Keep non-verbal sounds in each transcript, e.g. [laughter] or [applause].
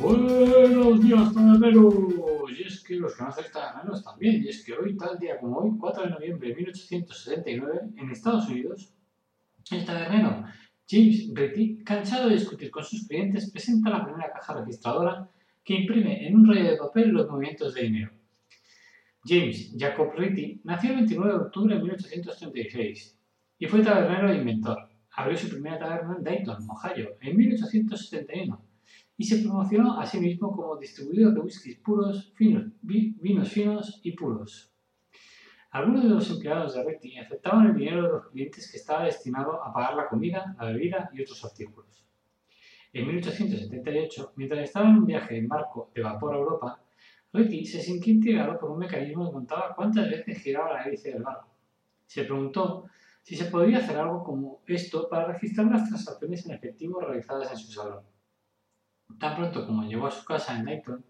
Buenos días, taberneros. Y es que los que no hacen taberneros también. Y es que hoy, tal día como hoy, 4 de noviembre de 1869, en Estados Unidos, el tabernero James Ritty, cansado de discutir con sus clientes, presenta la primera caja registradora que imprime en un rollo de papel los movimientos de dinero. James Jacob Ritty nació el 29 de octubre de 1836 y fue tabernero e inventor. Abrió su primera taberna en Dayton, Ohio, en 1871 y se promocionó a sí mismo como distribuidor de whiskies puros, finos, vi- vinos finos y puros. Algunos de los empleados de Retty aceptaban el dinero de los clientes que estaba destinado a pagar la comida, la bebida y otros artículos. En 1878, mientras estaba en un viaje en barco de vapor a Europa, Retty se sintió intrigado por un mecanismo que contaba cuántas veces giraba la hélice del barco. Se preguntó si se podía hacer algo como esto para registrar las transacciones en efectivo realizadas en su salón. Tan pronto como llegó a su casa en Dayton,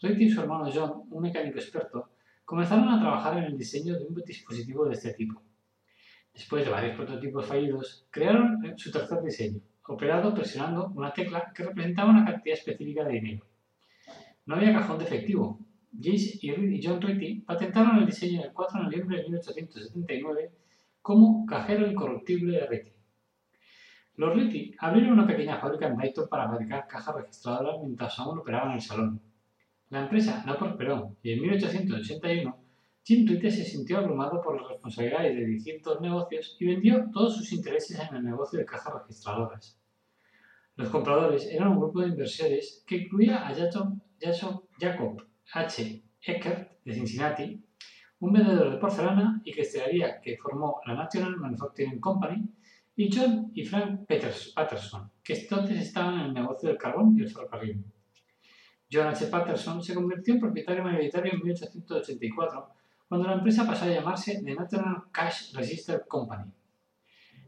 Retty y su hermano John, un mecánico experto, comenzaron a trabajar en el diseño de un dispositivo de este tipo. Después de varios prototipos fallidos, crearon su tercer diseño, operado presionando una tecla que representaba una cantidad específica de dinero. No había cajón de efectivo. James y John Retty patentaron el diseño el 4 de noviembre de 1879 como cajero incorruptible de Retty. Los Ritty abrieron una pequeña fábrica en Dayton para fabricar cajas registradoras mientras aún operaban el salón. La empresa no prosperó y en 1881 Jim Ritty se sintió abrumado por las responsabilidades de distintos negocios y vendió todos sus intereses en el negocio de cajas registradoras. Los compradores eran un grupo de inversores que incluía a Jacob H. Eckert de Cincinnati, un vendedor de porcelana y cristalería que formó la National Manufacturing Company, y John y Frank Patterson, que entonces estaban en el negocio del carbón y el ferrocarril. John H. Patterson se convirtió en propietario mayoritario en 1884, cuando la empresa pasó a llamarse The National Cash Register Company.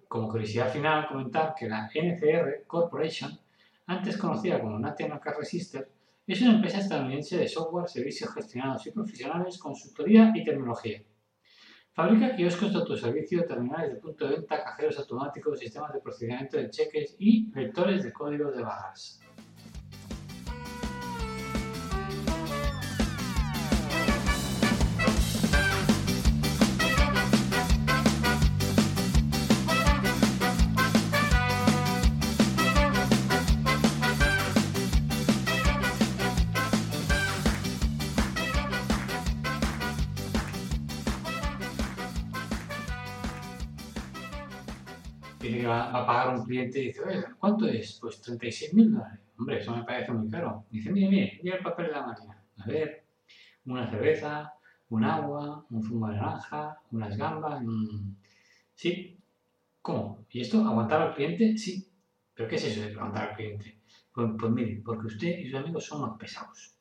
Como curiosidad final, comentar que la NCR Corporation, antes conocida como National Cash Register, es una empresa estadounidense de software, servicios gestionados y profesionales, consultoría y tecnología. Fabrica kioscos de autoservicio, terminales de punto de venta, cajeros automáticos, sistemas de procedimiento de cheques y lectores de códigos de barras. Va, a pagar un cliente y dice, ¿cuánto es? Pues 36 mil dólares. Hombre, eso me parece muy caro. Dice, mire, mire, llega el papel de la máquina. A ver, una cerveza, un agua, un zumo de naranja, unas gambas. Sí. ¿Cómo? ¿Y esto? ¿Aguantar al cliente? Sí. ¿Pero qué es eso de aguantar al cliente? Pues, pues mire, porque usted y sus amigos son unos pesados.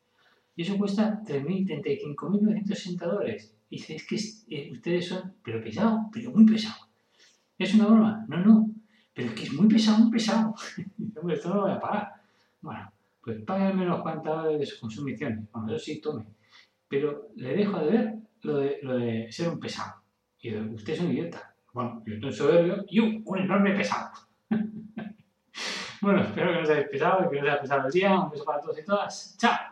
Y eso cuesta 3.000, 35.960 dólares. Y dice, es que eh, ustedes son, pero pesados, pero muy pesados. ¿Es una broma? No, no. Pero es que es muy pesado, muy pesado. [laughs] Esto no lo voy a pagar. Bueno, pues pague al menos cuántas de sus consumiciones. Bueno, eso sí, tome. Pero le dejo de ver lo de, lo de ser un pesado. Y de, usted es un idiota. Bueno, yo estoy soberbio y un, un enorme pesado. [laughs] bueno, espero que no os hayáis pesado y que no os haya pesado el día. Un beso para todos y todas. ¡Chao!